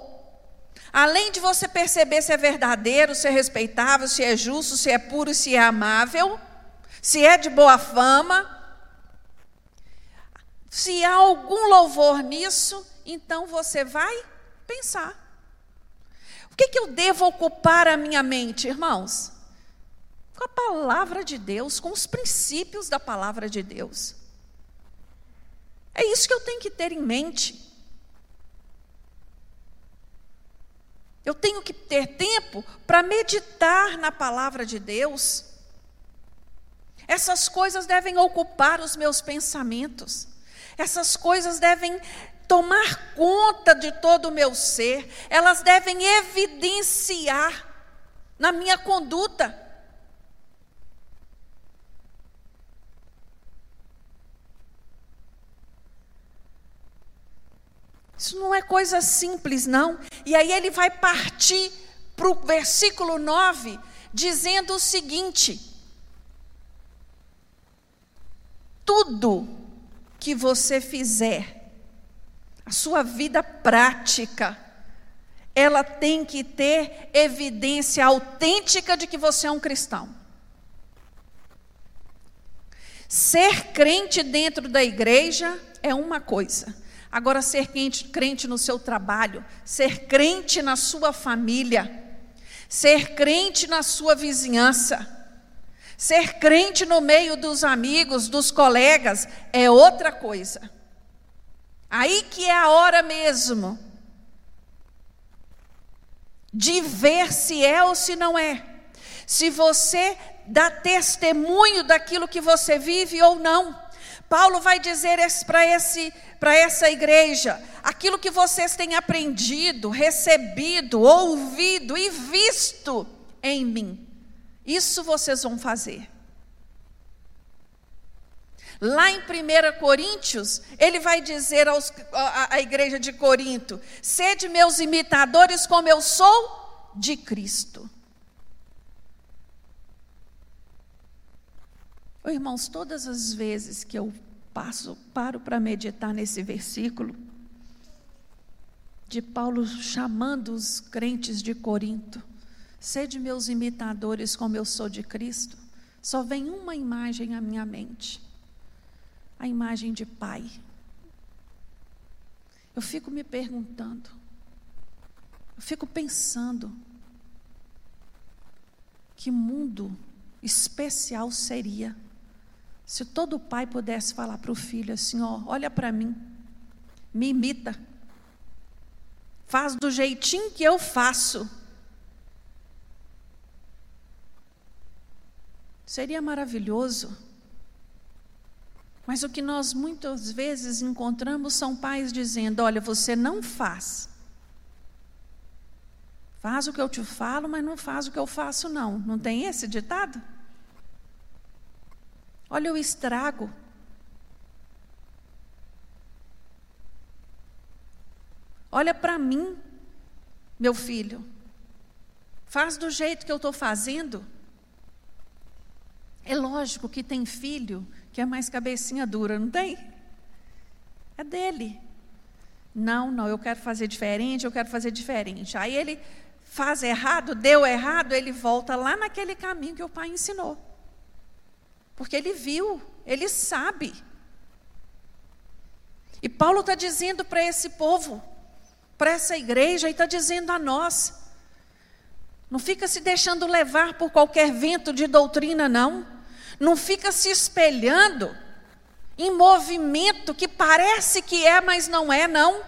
além de você perceber se é verdadeiro, se é respeitável, se é justo, se é puro, se é amável, se é de boa fama, se há algum louvor nisso, então você vai pensar. O que, que eu devo ocupar a minha mente, irmãos? Com a palavra de Deus, com os princípios da palavra de Deus. É isso que eu tenho que ter em mente. Eu tenho que ter tempo para meditar na palavra de Deus. Essas coisas devem ocupar os meus pensamentos. Essas coisas devem tomar conta de todo o meu ser. Elas devem evidenciar na minha conduta. Isso não é coisa simples, não. E aí ele vai partir para o versículo 9, dizendo o seguinte: Tudo que você fizer, a sua vida prática, ela tem que ter evidência autêntica de que você é um cristão. Ser crente dentro da igreja é uma coisa. Agora, ser crente, no seu trabalho, ser crente na sua família, ser crente na sua vizinhança, ser crente no meio dos amigos, dos colegas, é outra coisa. Aí que é a hora mesmo de ver se é ou se não é. Se você dá testemunho daquilo que você vive ou não. Paulo vai dizer para esse essa igreja aquilo que vocês têm aprendido, recebido, ouvido e visto em mim. Isso vocês vão fazer. Lá em 1 Coríntios, ele vai dizer aos, igreja de Corinto: sede meus imitadores, como eu sou de Cristo. Oh, irmãos, todas as vezes que eu passo, paro para meditar nesse versículo de Paulo chamando os crentes de Corinto, sede meus imitadores como eu sou de Cristo, só vem uma imagem à minha mente, a imagem de pai. Eu fico me perguntando, eu fico pensando, que mundo especial seria se todo pai pudesse falar para o filho assim: ó, olha para mim, me imita, faz do jeitinho que eu faço. Seria maravilhoso. Mas o que nós muitas vezes encontramos são pais dizendo: olha, você não faz. Faz o que eu te falo, mas não faz o que eu faço, não. Não tem esse ditado? Olha o estrago. Olha para mim. meu filho, faz do jeito que eu estou fazendo. É lógico que tem filho que é mais cabecinha dura, não tem? É dele. Não, não, eu quero fazer diferente, eu quero fazer diferente. Aí ele faz errado, deu errado, ele volta lá naquele caminho que o pai ensinou. Porque ele viu, ele sabe. E Paulo está dizendo para esse povo, para essa igreja, e está dizendo a nós: não fica se deixando levar por qualquer vento de doutrina, não. Não fica se espelhando em movimento que parece que é, mas não é, não.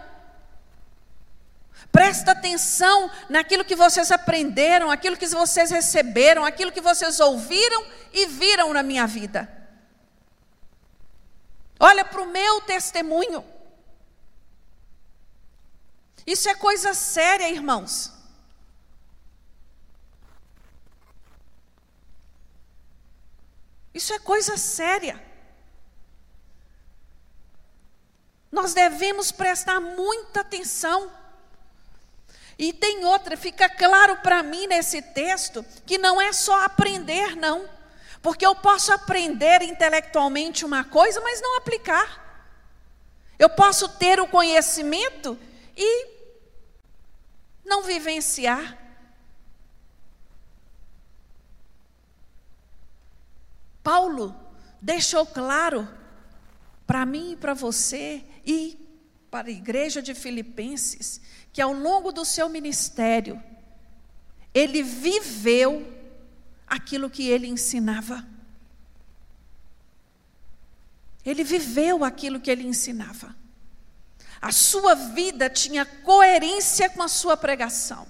Presta atenção naquilo que vocês aprenderam, aquilo que vocês receberam, aquilo que vocês ouviram e viram na minha vida. Olha para o meu testemunho. Isso é coisa séria, irmãos. Isso é coisa séria. Nós devemos prestar muita atenção. E tem outra, fica claro para mim nesse texto que não é só aprender, não. Porque eu posso aprender intelectualmente uma coisa, mas não aplicar. Eu posso ter o conhecimento e não vivenciar. Paulo deixou claro para mim e para você e para a igreja de Filipenses, que ao longo do seu ministério, ele viveu aquilo que ele ensinava. Ele viveu aquilo que ele ensinava. A sua vida tinha coerência com a sua pregação.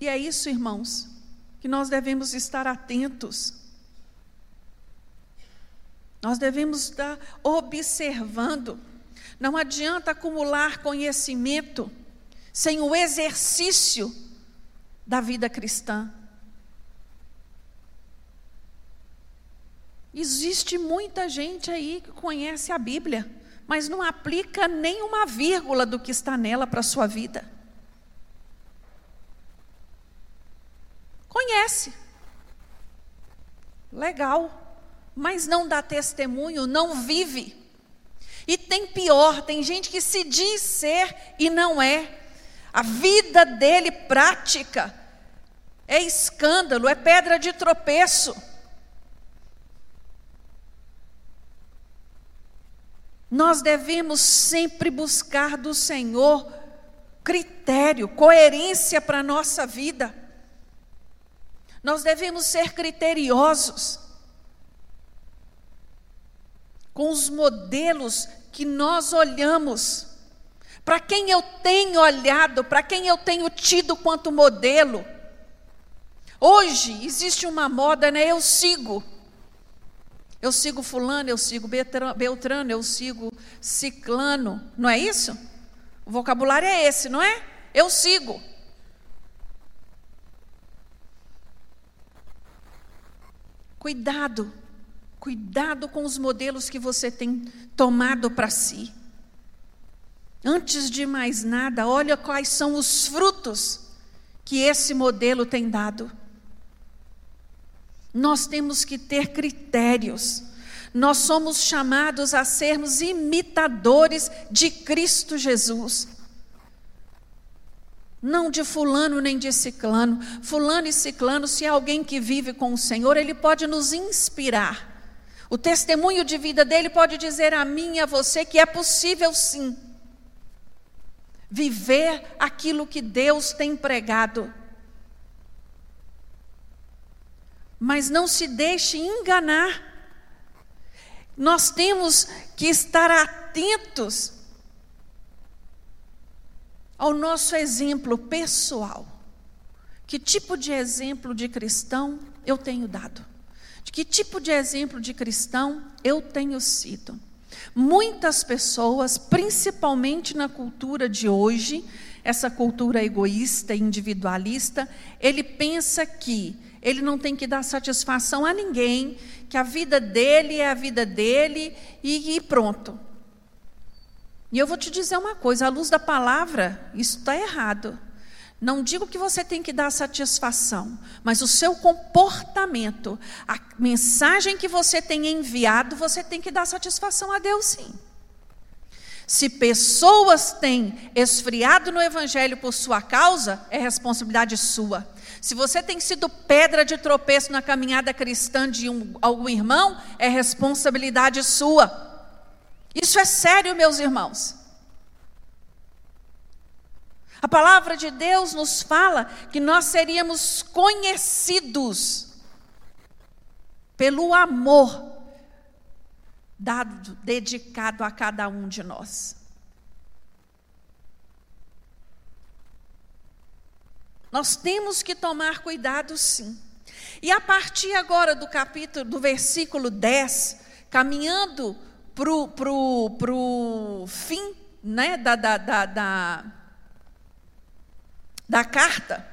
E é isso, irmãos, que nós devemos estar atentos. Nós devemos estar observando. Não adianta acumular conhecimento sem o exercício da vida cristã. Existe muita gente aí que conhece a Bíblia, mas não aplica nenhuma vírgula do que está nela para a sua vida. Conhece. Legal mas não dá testemunho, não vive. E tem pior, tem gente que se diz ser e não é. A vida dele prática é escândalo, é pedra de tropeço. Nós devemos sempre buscar do Senhor critério, coerência para a nossa vida. Nós devemos ser criteriosos com os modelos que nós olhamos. Para quem eu tenho olhado, para quem eu tenho tido quanto modelo. Hoje existe uma moda, né? Eu sigo. Eu sigo fulano, eu sigo Beltrano, eu sigo ciclano, não é isso? O vocabulário é esse, não é? Eu sigo. Cuidado Cuidado com os modelos que você tem tomado para si. Antes de mais nada, olha quais são os frutos que esse modelo tem dado. Nós temos que ter critérios. Nós somos chamados a sermos imitadores de Cristo Jesus. Não de fulano nem de ciclano. Fulano e ciclano, se é alguém que vive com o Senhor, ele pode nos inspirar. O testemunho de vida dele pode dizer a mim e a você que é possível sim viver aquilo que Deus tem pregado. Mas não se deixe enganar. Nós temos que estar atentos ao nosso exemplo pessoal. Que tipo de exemplo de cristão eu tenho dado? De que tipo de exemplo de cristão eu tenho sido? Muitas pessoas, principalmente na cultura de hoje, essa cultura egoísta e individualista, ele pensa que ele não tem que dar satisfação a ninguém, que a vida dele é a vida dele e, e pronto. E eu vou te dizer uma coisa: à luz da palavra, isso está errado. Não digo que você tem que dar satisfação, mas o seu comportamento, a mensagem que você tem enviado, você tem que dar satisfação a Deus sim. Se pessoas têm esfriado no evangelho por sua causa, é responsabilidade sua. Se você tem sido pedra de tropeço na caminhada cristã de um, algum irmão, é responsabilidade sua. Isso é sério, meus irmãos. A palavra de Deus nos fala que nós seríamos conhecidos pelo amor dado, dedicado a cada um de nós. Nós temos que tomar cuidado, sim. E a partir agora do capítulo, do versículo 10, caminhando para o fim né, da, da, da, da, da carta,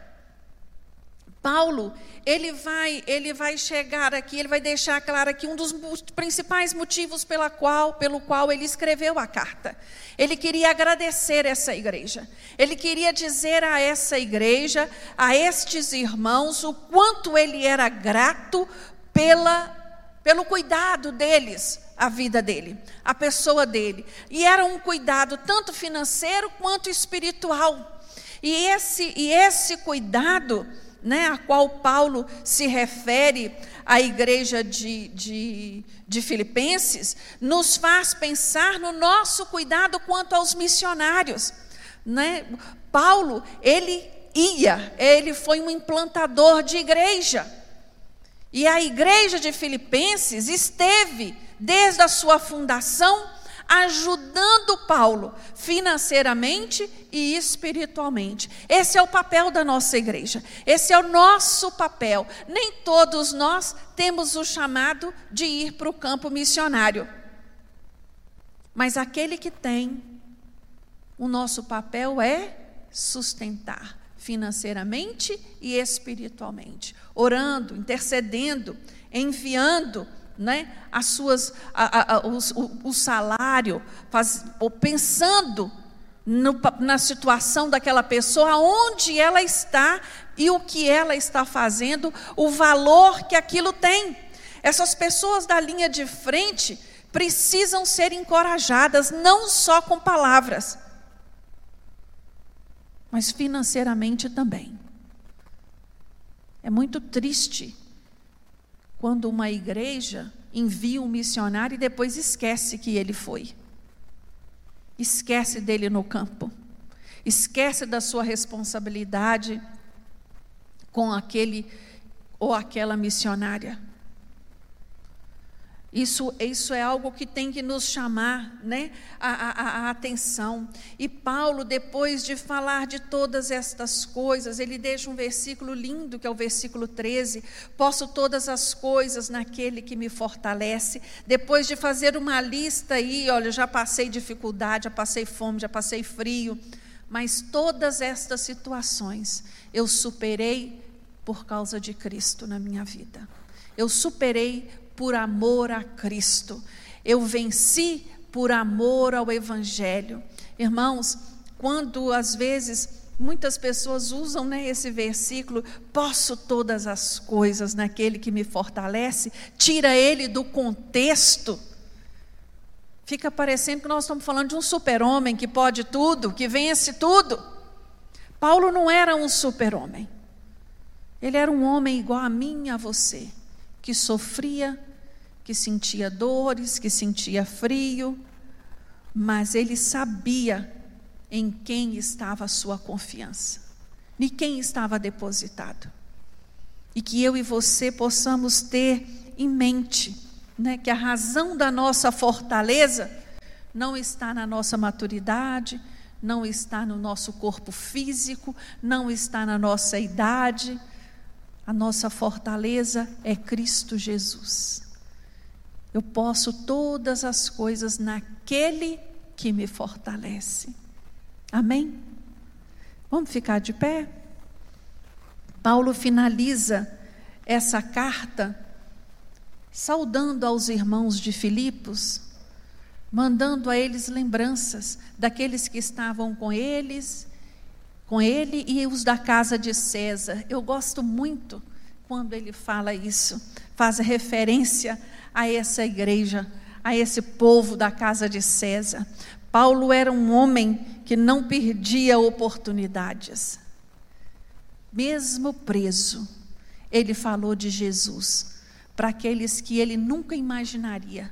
Paulo, ele vai, ele vai chegar aqui, ele vai deixar claro aqui um dos principais motivos pela qual, pelo qual ele escreveu a carta. Ele queria agradecer essa igreja. Ele queria dizer a essa igreja, a estes irmãos, o quanto ele era grato pela, pelo cuidado deles, a vida dele, a pessoa dele. E era um cuidado tanto financeiro quanto espiritual. E esse, e esse cuidado né, a qual Paulo se refere à igreja de, de, de Filipenses, nos faz pensar no nosso cuidado quanto aos missionários. Né? Paulo, ele ia, ele foi um implantador de igreja. E a igreja de Filipenses esteve, desde a sua fundação, ajudando Paulo financeiramente e espiritualmente. Esse é o papel da nossa igreja. Esse é o nosso papel. Nem todos nós temos o chamado de ir para o campo missionário. Mas aquele que tem, o nosso papel é sustentar financeiramente e espiritualmente, orando, intercedendo, enviando né, as suas, a, a, o, o, salário, faz, pensando no, na situação daquela pessoa, aonde ela está e o que ela está fazendo, o valor que aquilo tem. Essas pessoas da linha de frente precisam ser encorajadas, não só com palavras, mas financeiramente também. É muito triste quando uma igreja envia um missionário e depois esquece que ele foi. Esquece dele no campo. Esquece da sua responsabilidade com aquele ou aquela missionária. Isso, isso é algo que tem que nos chamar né, a, a, a, atenção. E Paulo, depois de falar de todas estas coisas, ele deixa um versículo lindo, que é o versículo 13: Posso todas as coisas naquele que me fortalece. Depois de fazer uma lista aí, olha, já passei dificuldade, já passei fome, já passei frio, mas todas estas situações eu superei por causa de Cristo na minha vida. Eu superei por amor a Cristo. Eu venci por amor ao Evangelho. Irmãos, quando às vezes muitas pessoas usam né, esse versículo, posso todas as coisas naquele que me fortalece, tira ele do contexto. Fica parecendo que nós estamos falando de um super-homem que pode tudo, que vence tudo. Paulo não era um super-homem. Ele era um homem igual a mim e a você, que sofria que sentia dores, que sentia frio, mas ele sabia em quem estava a sua confiança, em quem estava depositado. E que eu e você possamos ter em mente né, que a razão da nossa fortaleza não está na nossa maturidade, não está no nosso corpo físico, não está na nossa idade. A nossa fortaleza é Cristo Jesus. Eu posso todas as coisas naquele que me fortalece. Amém? Vamos ficar de pé? Paulo finaliza essa carta saudando aos irmãos de Filipos, mandando a eles lembranças daqueles que estavam com eles, com ele e os da casa de César. Eu gosto muito quando ele fala isso, faz referência a essa igreja, a esse povo da casa de César. Paulo era um homem que não perdia oportunidades. Mesmo preso, ele falou de Jesus para aqueles que ele nunca imaginaria.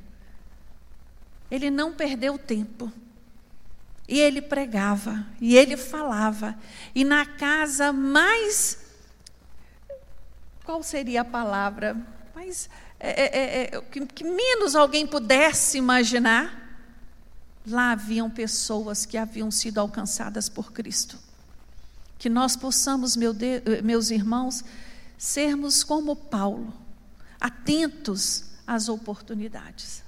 Ele não perdeu tempo. E ele pregava, e ele falava. E na casa mais. Qual seria a palavra? Mais. É, é, é, é que, que menos alguém pudesse imaginar. Lá haviam pessoas que haviam sido alcançadas por Cristo. Que nós possamos, meu de, meus irmãos, sermos como Paulo, atentos às oportunidades,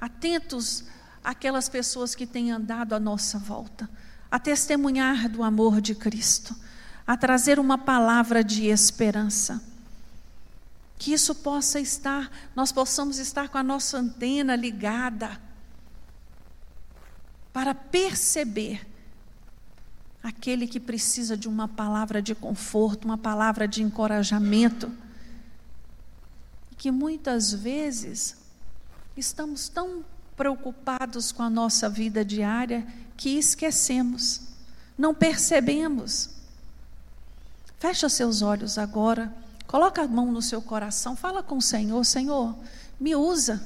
atentos àquelas pessoas que têm andado à nossa volta, a testemunhar do amor de Cristo, a trazer uma palavra de esperança. Que isso possa estar, nós possamos estar com a nossa antena ligada para perceber aquele que precisa de uma palavra de conforto, uma palavra de encorajamento, que muitas vezes estamos tão preocupados com a nossa vida diária que esquecemos, não percebemos. Fecha seus olhos agora, coloca a mão no seu coração, fala com o Senhor, Senhor, me usa.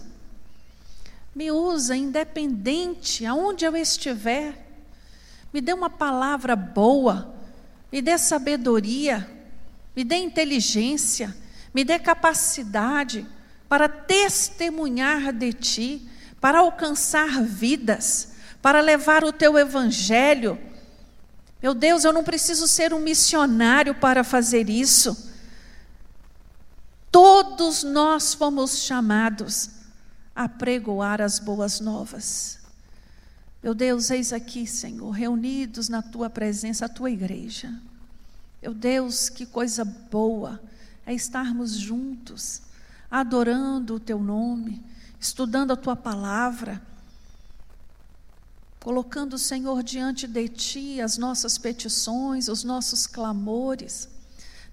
Me usa independente aonde eu estiver. Me dê uma palavra boa, me dê sabedoria, me dê inteligência, me dê capacidade para testemunhar de ti, para alcançar vidas, para levar o teu evangelho. Meu Deus, eu não preciso ser um missionário para fazer isso. Todos nós fomos chamados a pregoar as boas novas. Meu Deus, eis aqui, Senhor, reunidos na tua presença, a tua igreja. Meu Deus, que coisa boa é estarmos juntos, adorando o teu nome, estudando a tua palavra, colocando, Senhor, diante de ti as nossas petições, os nossos clamores,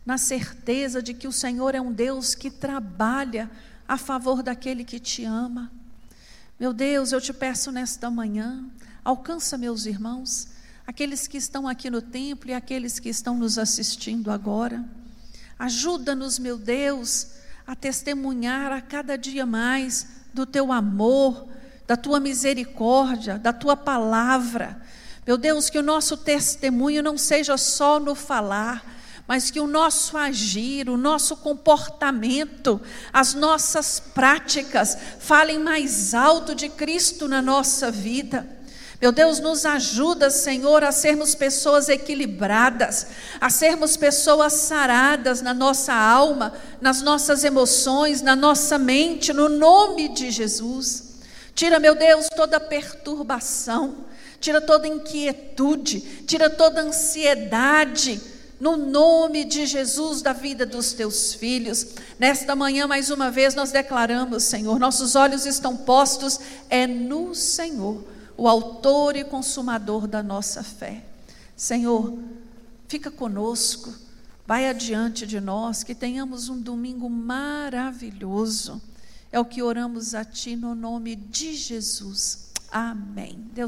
na certeza de que o Senhor é um Deus que trabalha a favor daquele que te ama. Meu Deus, eu te peço nesta manhã, alcança meus irmãos, aqueles que estão aqui no templo e aqueles que estão nos assistindo agora. Ajuda-nos, meu Deus, a testemunhar a cada dia mais do teu amor, da tua misericórdia, da tua palavra. Meu Deus, que o nosso testemunho não seja só no falar, mas que o nosso agir, o nosso comportamento, as nossas práticas falem mais alto de Cristo na nossa vida. Meu Deus, nos ajuda, Senhor, a sermos pessoas equilibradas, a sermos pessoas saradas na nossa alma, nas nossas emoções, na nossa mente, no nome de Jesus. Tira, meu Deus, toda perturbação, tira toda inquietude, tira toda ansiedade no nome de Jesus da vida dos teus filhos. Nesta manhã, mais uma vez, nós declaramos, Senhor, nossos olhos estão postos é no Senhor, o autor e consumador da nossa fé. Senhor, fica conosco, vai adiante de nós, que tenhamos um domingo maravilhoso. É o que oramos a Ti no nome de Jesus. Amém. Deus...